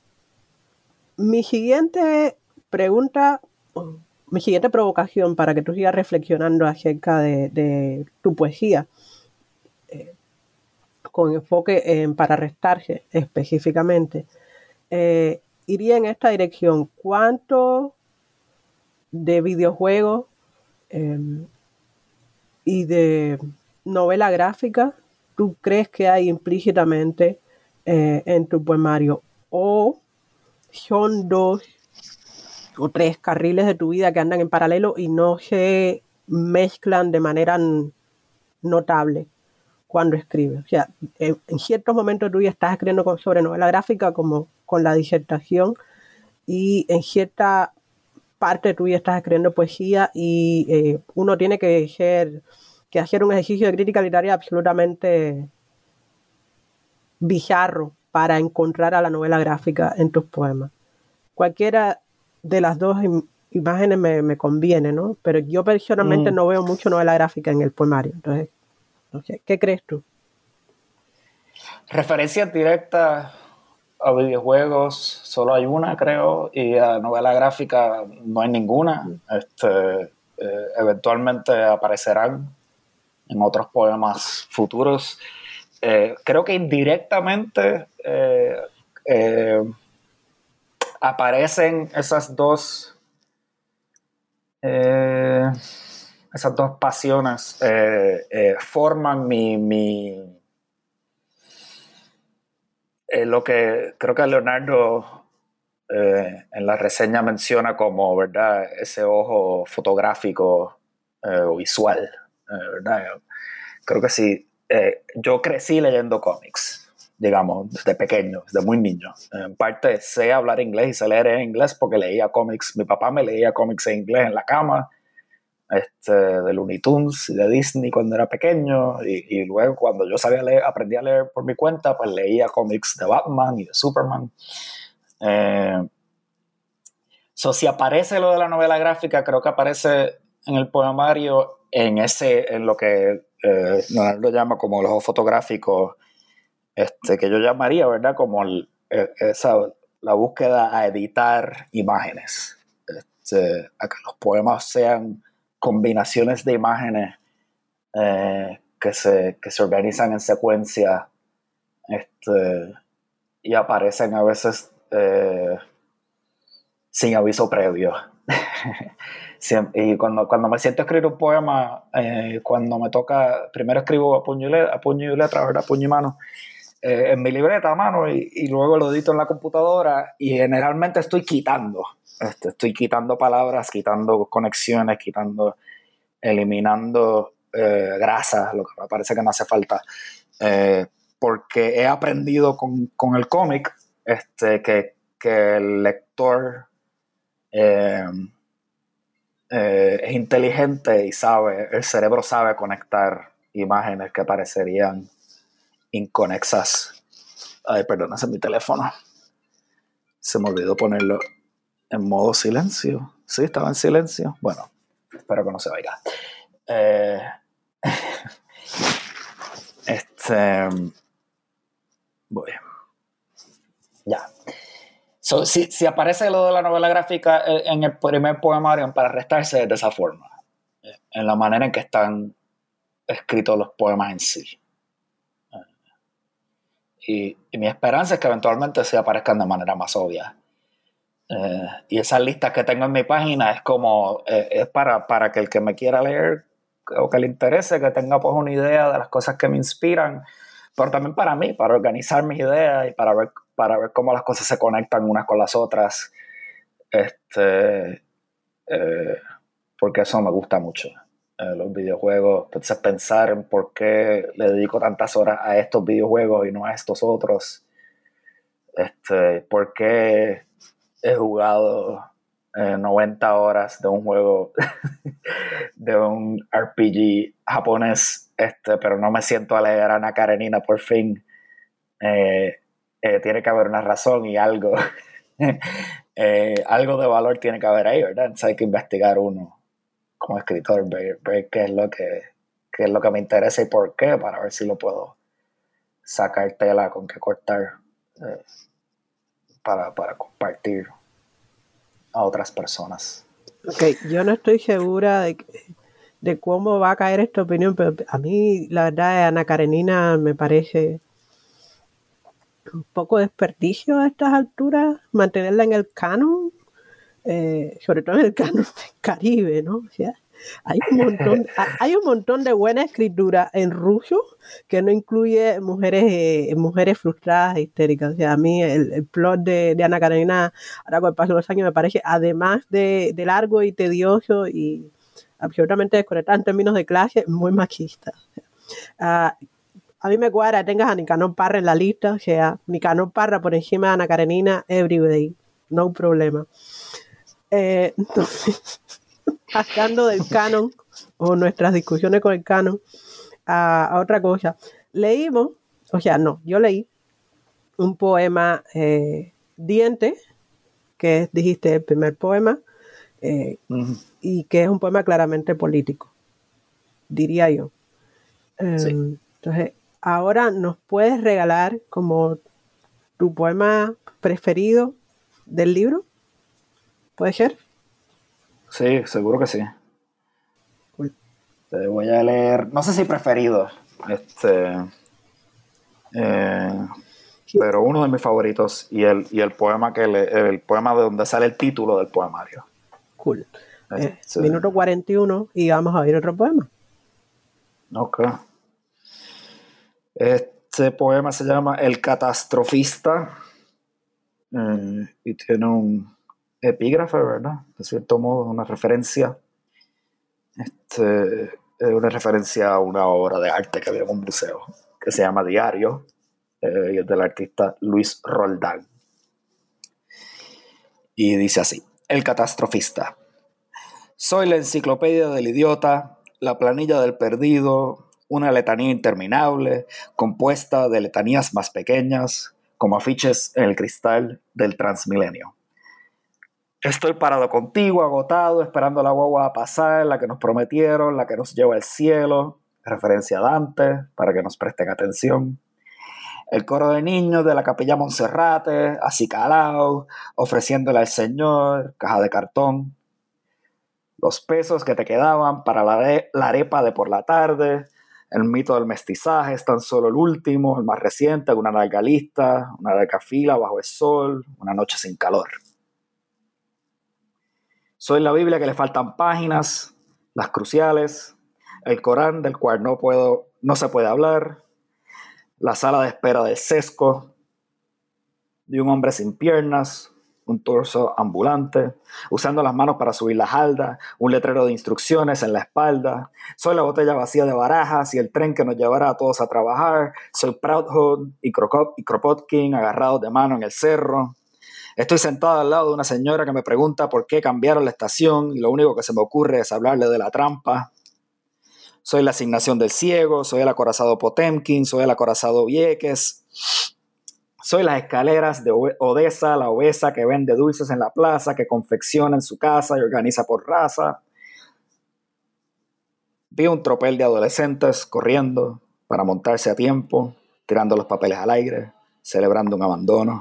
mi siguiente pregunta mi siguiente provocación para que tú sigas reflexionando acerca de, tu poesía, eh, con enfoque en para restarse específicamente, eh, iría en esta dirección. ¿Cuánto de videojuegos em, y de novela gráfica tú crees que hay implícitamente eh, en tu poemario o dos o tres carriles de tu vida que andan en paralelo y no se mezclan de manera notable cuando escribes. O sea, en, ciertos momentos tú ya estás escribiendo sobre novela gráfica como con la disertación y en cierta parte tú ya estás escribiendo poesía y eh, uno tiene que hacer, que hacer un ejercicio de crítica literaria absolutamente bizarro para encontrar a la novela gráfica en tus poemas. Cualquiera de las dos imágenes me, conviene, ¿no? Pero yo personalmente mm. no veo mucho novela gráfica en el poemario. Entonces, sé, ¿qué crees tú? Referencias directas a videojuegos, solo hay una, creo, y a novela gráfica no hay ninguna. Este, eh, eventualmente aparecerán en otros poemas futuros. Eh, creo que indirectamente eh, aparecen esas dos esas dos pasiones forman mi, mi eh, lo que creo que Leonardo eh, en la reseña menciona como, ¿verdad? Ese ojo fotográfico eh, o visual, ¿verdad? Creo que sí. yo crecí leyendo cómics, digamos, desde pequeño, desde muy niño. En parte sé hablar inglés y sé leer en inglés porque leía cómics. Mi papá me leía cómics en inglés en la cama este, de Looney Tunes y de Disney cuando era pequeño y, luego cuando yo sabía leer, aprendí a leer por mi cuenta, pues leía cómics de Batman y de Superman. Eh, si aparece lo de la novela gráfica, creo que aparece en el poemario en ese, en lo que eh, lo llama como los fotográficos, este, que yo llamaría, ¿verdad? Como el, eh, esa, la búsqueda a editar imágenes, este, a que los poemas sean combinaciones de imágenes eh, que, se, se, organizan en secuencia este, y aparecen a veces eh, sin aviso previo. *laughs* y cuando, cuando me siento a escribir un poema, eh, cuando me toca, primero escribo a puño y, letra, a puño y letra, ¿verdad? puño y mano, en mi libreta a mano y, y, luego lo edito en la computadora y generalmente estoy quitando este, estoy quitando palabras, quitando conexiones, quitando, eliminando eh, lo que me parece que no hace falta. Eh, porque he aprendido con, el cómic este, que, el lector eh, es inteligente y sabe, el cerebro sabe conectar imágenes que parecerían inconexas. Ay, perdón, ese es mi teléfono. Se me olvidó ponerlo en modo silencio. Sí, estaba en silencio. Bueno, espero que no se vaya. Eh, *laughs* este. Voy. Ya. Si, aparece lo de la novela gráfica eh, en el primer poemario para restarse de esa forma, eh, en la manera en que están escritos los poemas en sí. Y, y mi esperanza es que eventualmente se aparezcan de manera más obvia eh, y esas listas que tengo en mi página es como, eh, es para, para que el que me quiera leer o que le interese, que tenga pues una idea de las cosas que me inspiran, pero también para mí, para organizar mis ideas y para ver, para ver cómo las cosas se conectan unas con las otras. Este, eh, porque eso me gusta mucho. los videojuegos, entonces pensar en por qué le dedico tantas horas a estos videojuegos y no a estos otros. Este, por qué he jugado 90 eh, horas de un juego, *laughs* de un RPG japonés, este, pero no me siento a leer a Ana Karenina por fin. Eh, eh, tiene que haber una razón y algo. *laughs* algo de valor tiene que haber ahí, ¿verdad? Entonces hay que investigar uno como escritor, ver, qué es lo que qué es lo que me interesa y por qué, para ver si lo puedo sacar tela con qué cortar para, compartir a otras personas. Ok, yo no estoy segura de, de cómo va a caer esta opinión, pero a mí la verdad Ana Karenina me parece un poco desperdicio a estas alturas mantenerla en el canon, eh, sobre todo en el canon *laughs* Caribe, ¿no? Hay un montón, *laughs* hay un montón de buena escritura en ruso que no incluye mujeres, eh, mujeres frustradas e histéricas. O sea, a mí el, plot de, de, Ana Karenina, ahora con el paso de los años, me parece, además de, largo y tedioso y absolutamente desconectado en términos de clase, muy machista. Ah, a mí me cuadra tengas a Nicanor Parra en la lista, o sea, Nicanor Parra por encima de Ana Karenina, everyday, no problema. Eh, *laughs* entonces, pasando del canon o nuestras discusiones con el canon a, otra cosa, leímos, o sea, no, yo leí un poema eh, Diente, que dijiste el primer poema, eh, y que es un poema claramente político, diría yo. Em, entonces, ahora nos puedes regalar como tu poema preferido del libro. ¿Puede ser? Sí, seguro que sí. Te voy a leer, no sé si preferido, este, eh, pero uno de mis favoritos y el, y el poema que le, el poema de donde sale el título del poemario. Cool. Eh, minuto 41 y vamos a oír otro poema. Ok. Este poema se llama El catastrofista eh, y tiene un epígrafe, ¿verdad? De cierto modo, una referencia. Este, una referencia a una obra de arte que había en un museo que se llama Diario eh, y es del artista Luis Roldán. Y dice así: El catastrofista. Soy la enciclopedia del idiota, la planilla del perdido, una letanía interminable, compuesta de letanías más pequeñas, como afiches en el cristal del Transmilenio. Estoy parado contigo, agotado, esperando la guagua a pasar, la que nos prometieron, la que nos lleva al cielo, referencia a Dante, para que nos presten atención. El coro de niños de la capilla Monserrate, así calao, ofreciéndole al Señor, caja de cartón. Los pesos que te quedaban para la, la arepa de por la tarde, el mito del mestizaje es tan solo el último, el más reciente, una larga lista, una larga fila bajo el sol, una noche sin calor. Soy la Biblia que le faltan páginas, las cruciales, el Corán del cual no, puedo, no se puede hablar, la sala de espera del sesco, de un hombre sin piernas, un torso ambulante, usando las manos para subir la halda, un letrero de instrucciones en la espalda. Soy la botella vacía de barajas y el tren que nos llevará a todos a trabajar. Soy Proudhood y, y Kropotkin agarrados de mano en el cerro. Estoy sentado al lado de una señora que me pregunta por qué cambiaron la estación y lo único que se me ocurre es hablarle de la trampa. Soy la asignación del ciego, soy el acorazado Potemkin, soy el acorazado Vieques. Soy las escaleras de Odessa, la obesa que vende dulces en la plaza, que confecciona en su casa y organiza por raza. Vi un tropel de adolescentes corriendo para montarse a tiempo, tirando los papeles al aire, celebrando un abandono.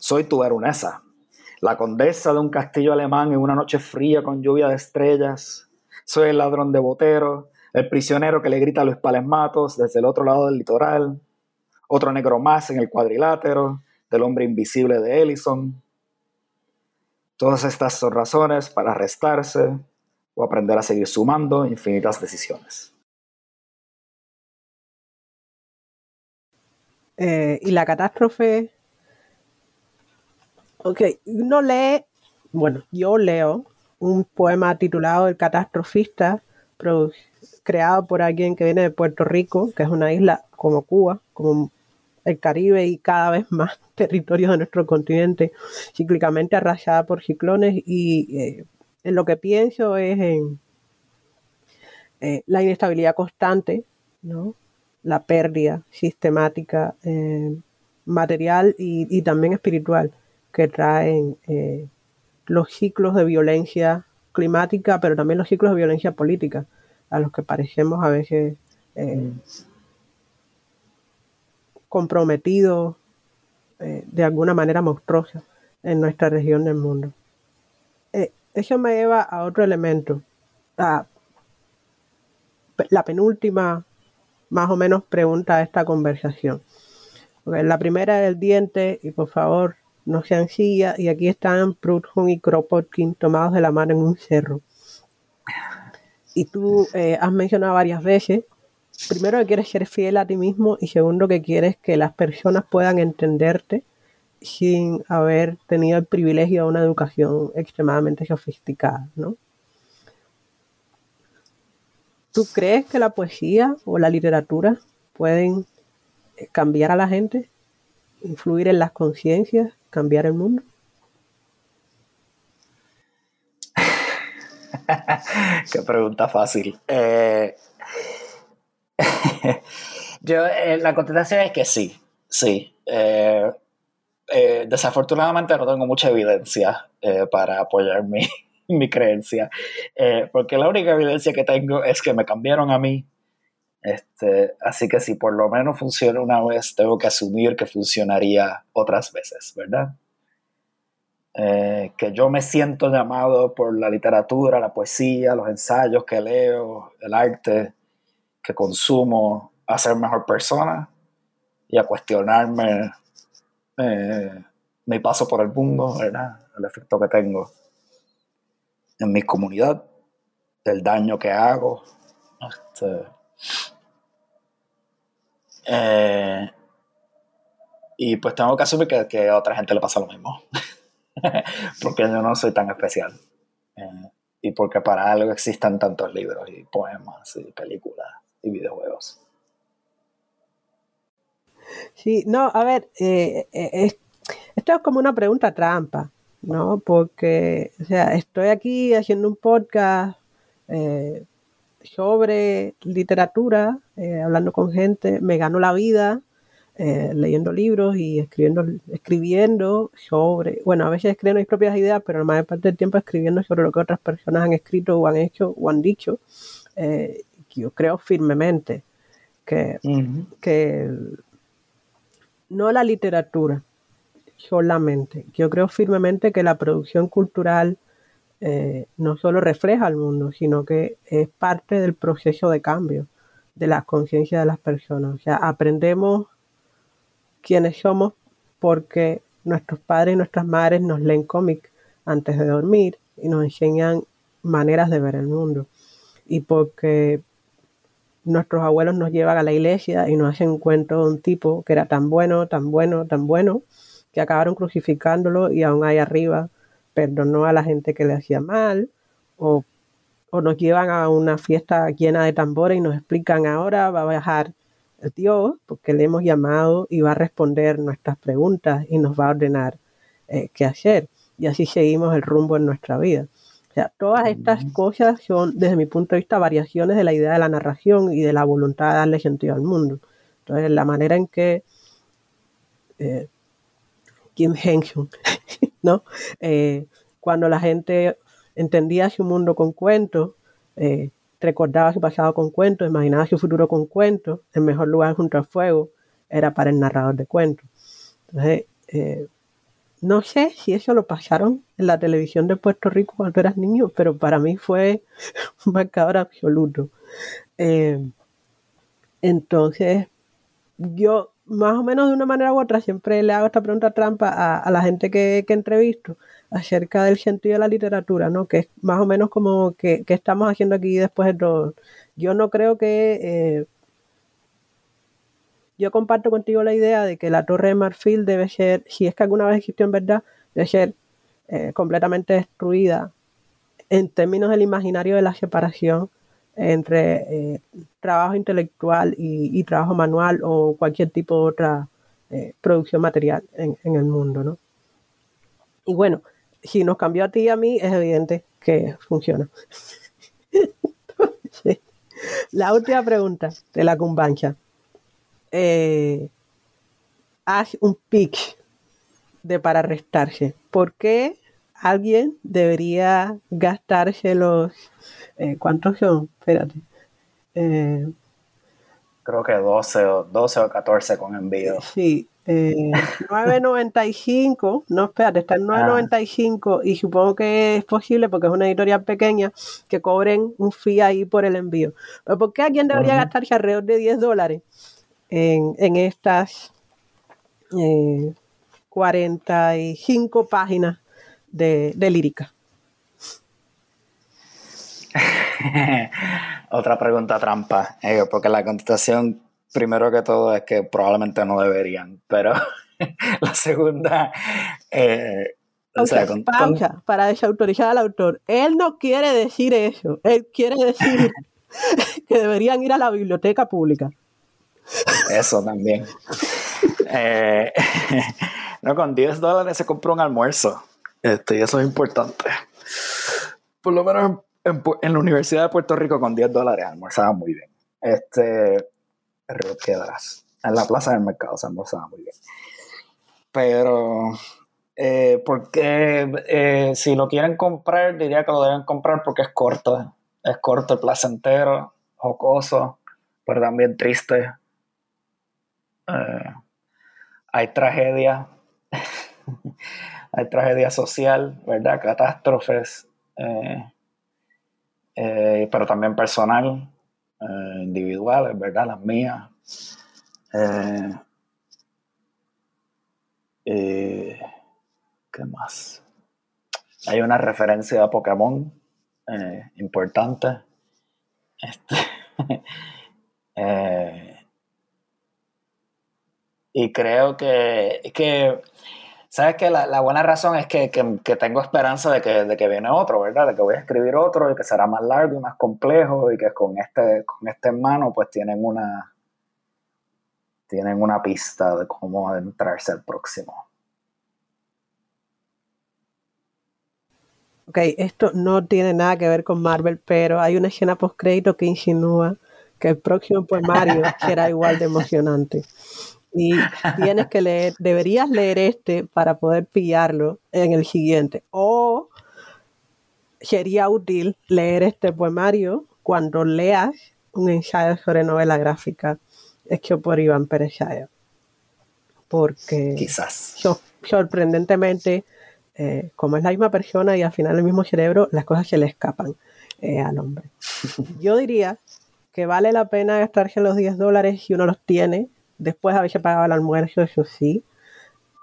Soy tu veronesa, la condesa de un castillo alemán en una noche fría con lluvia de estrellas. Soy el ladrón de Botero, el prisionero que le grita a los palesmatos desde el otro lado del litoral. Otro negro más en el cuadrilátero del hombre invisible de Ellison. Todas estas son razones para arrestarse o aprender a seguir sumando infinitas decisiones. Eh, y la catástrofe Ok, uno lee, bueno, yo leo un poema titulado El catastrofista, creado por alguien que viene de Puerto Rico, que es una isla como Cuba, como el Caribe y cada vez más *laughs* territorios de nuestro continente cíclicamente arrasada por ciclones y eh, en lo que pienso es en eh, la inestabilidad constante, ¿no? la pérdida sistemática eh, material y también espiritual que traen los ciclos de violencia climática, pero también los ciclos de violencia política, a los que parecemos a veces eh, mm. comprometidos eh, de alguna manera monstruosa en nuestra región del mundo. eso me lleva a otro elemento, a la penúltima más o menos pregunta de esta conversación. la primera del diente, y por favor no sean sillas, y aquí están Proudhon y Kropotkin tomados de la mano en un cerro. Y tú eh, has mencionado varias veces, primero que quieres ser fiel a ti mismo y segundo que quieres que las personas puedan entenderte sin haber tenido el privilegio de una educación extremadamente sofisticada, ¿no? ¿Tú crees que la poesía o la literatura pueden eh, cambiar a la gente, influir en las conciencias, cambiar el mundo? *laughs* Qué pregunta fácil. Eh, *laughs* yo, eh, la contestación es que sí, sí. desafortunadamente no tengo mucha evidencia para apoyar mi, *laughs* mi creencia, porque la única evidencia que tengo es que me cambiaron a mí este, así que si por lo menos funciona una vez, tengo que asumir que funcionaría otras veces, ¿verdad? Eh, que yo me siento llamado por la literatura, la poesía, los ensayos que leo, el arte que consumo a ser mejor persona y a cuestionarme eh, mi paso por el mundo. El efecto que tengo en mi comunidad, el daño que hago. Este, eh, y pues tengo que asumir que, a otra gente le pasa lo mismo. *laughs* *laughs* porque yo no soy tan especial. Eh, y porque para algo existan tantos libros y poemas y películas y videojuegos. Sí, no, a ver, eh, esto es como una pregunta trampa, ¿no? Porque, o sea, estoy aquí haciendo un podcast sobre literatura, eh, hablando con gente, me gano la vida eh, leyendo libros y escribiendo, escribiendo sobre, bueno, a veces escribiendo mis propias ideas, pero la mayor parte del tiempo escribiendo sobre lo que otras personas han escrito o han hecho o han dicho. Eh, yo creo firmemente que, que no la literatura solamente, yo creo firmemente que la producción cultural eh, no solo refleja al mundo, sino que es parte del proceso de cambio de la conciencia de las personas. O sea, aprendemos quiénes somos porque nuestros padres y nuestras madres nos leen cómics antes de dormir y nos enseñan maneras de ver el mundo. Y porque nuestros abuelos nos llevan a la iglesia y nos hacen cuento de un tipo que era tan bueno, tan bueno, tan bueno, que acabaron crucificándolo y aún hay arriba perdonó a la gente que le hacía mal, o, nos llevan a una fiesta llena de tambores y nos explican ahora va a bajar Dios, porque le hemos llamado y va a responder nuestras preguntas y nos va a ordenar eh, qué hacer. Y así seguimos el rumbo en nuestra vida. O sea, todas estas cosas son, desde mi punto de vista, variaciones de la idea de la narración y de la voluntad de darle sentido al mundo. Entonces, la manera en que eh, Kim Hensung *laughs* ¿no? Eh, cuando la gente entendía su mundo con cuentos, eh, recordaba su pasado con cuentos, imaginaba su futuro con cuentos, el mejor lugar junto al fuego era para el narrador de cuentos. Entonces, eh, no sé si eso lo pasaron en la televisión de Puerto Rico cuando eras niño, pero para mí fue *laughs* un marcador absoluto. entonces, yo más o menos de una manera u otra, siempre le hago esta pregunta trampa a, la gente que, entrevisto acerca del sentido de la literatura, ¿no? Que es más o menos como que, estamos haciendo aquí después de todo. Yo no creo que... Eh, yo comparto contigo la idea de que la torre de marfil debe ser, si es que alguna vez existió en verdad, debe ser eh, completamente destruida en términos del imaginario de la separación entre eh, trabajo intelectual y, trabajo manual o cualquier tipo de otra producción material en, el mundo, ¿no? Y bueno, si nos cambió a ti y a mí, es evidente que funciona. la última pregunta de la cumbancha. Eh, haz un pitch de para restarse. ¿Por qué alguien debería gastarse los eh, ¿Cuántos son? Espérate. Eh, Creo que 12 o, 12 o 14 con envío. Sí. 9.95, eh, no, espérate, está en *laughs* 9.95 y supongo que es posible porque es una editorial pequeña que cobren un fee ahí por el envío. Pero ¿por qué alguien debería gastarse alrededor de 10 dólares en, en estas 45 páginas de, de lírica? *laughs* Otra pregunta trampa, eh, porque la contestación, primero que todo, es que probablemente no deberían, pero *laughs* la segunda... Eh, o sea, pausa, para desautorizar al autor. Él no quiere decir eso. Él quiere decir *laughs* que deberían ir a la biblioteca pública. Eso también. Eh, *laughs* no, con 10 dólares se compra un almuerzo. Este, y eso es importante. Por lo menos en, la Universidad de Puerto Rico con 10 dólares almorzaba muy bien. Este, Río. En la plaza del mercado se almorzaba muy bien. Pero, eh, porque eh, si lo quieren comprar, diría que lo deben comprar porque es corto. Es corto, placentero, jocoso, pero también triste. Eh, hay tragedia, *laughs* hay tragedia social, ¿verdad? Catástrofes, pero también personal, individuales, ¿verdad? Las mías. ¿Qué más? Hay una referencia a Pokémon importante. Este, *laughs* y creo que, que sabes que la, buena razón es que, tengo esperanza de que, de que viene otro, ¿verdad? De que voy a escribir otro y que será más largo y más complejo y que con este, con este en mano pues tienen una, tienen una pista de cómo adentrarse al próximo. Ok, esto no tiene nada que ver con Marvel, pero hay una escena post crédito que insinúa que el próximo poemario *laughs* será igual de emocionante y tienes que leer, deberías leer este para poder pillarlo en el siguiente. O sería útil leer este poemario cuando leas un ensayo sobre novela gráfica hecho por Iván Pérez Porque quizás sorprendentemente, eh, como es la misma persona y al final el mismo cerebro, las cosas se le escapan eh, al hombre. *laughs* Yo diría que vale la pena gastarse los 10 dólares si uno los tiene después haberse pagado el almuerzo, eso sí.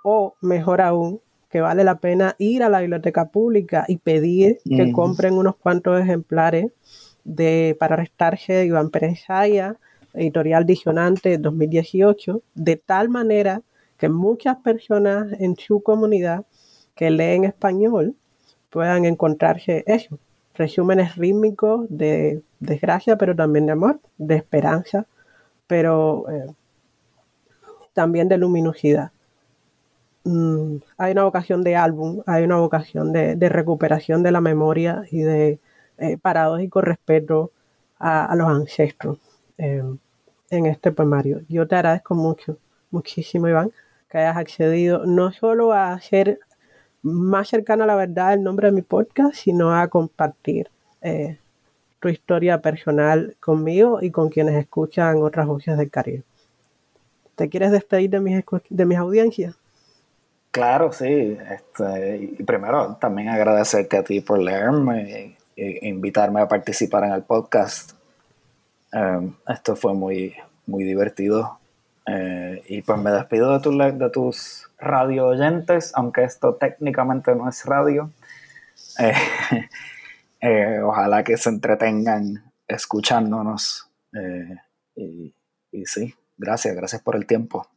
O mejor aún, que vale la pena ir a la biblioteca pública y pedir que compren unos cuantos ejemplares de Para restarse de Iván Pérez editorial Disionante 2018, de tal manera que muchas personas en su comunidad que leen español puedan encontrarse eso, resúmenes rítmicos de desgracia, pero también de amor, de esperanza, pero eh, también de luminosidad. Mm, hay una vocación de álbum, hay una vocación de, recuperación de la memoria y de eh, paradójico respeto a, los ancestros em, en este poemario. Yo te agradezco mucho, muchísimo Iván, que hayas accedido no solo a hacer más cercano a la verdad el nombre de mi podcast, sino a compartir eh, tu historia personal conmigo y con quienes escuchan otras voces del Caribe. ¿Te quieres despedir de mis, de mis audiencias? Claro, sí. Este, y primero también agradecerte a ti por leerme e, invitarme a participar en el podcast. Em, esto fue muy, muy divertido. Eh, y pues me despido de, de tus radio oyentes, aunque esto técnicamente no es radio. Eh, *laughs* eh, ojalá que se entretengan escuchándonos. y, y sí, Gracias, gracias por el tiempo.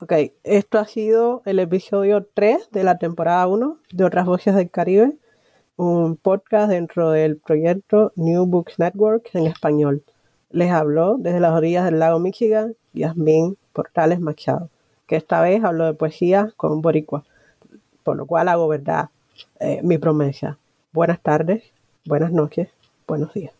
Ok, esto ha sido el episodio 3 de la temporada 1 de Otras Voces del Caribe, un podcast dentro del proyecto New Books Network en español. Les habló desde las orillas del lago Michigan Yasmín Portales Machado, que esta vez habló de poesía con Boricua, por lo cual hago verdad eh, mi promesa. Buenas tardes, buenas noches, buenos días.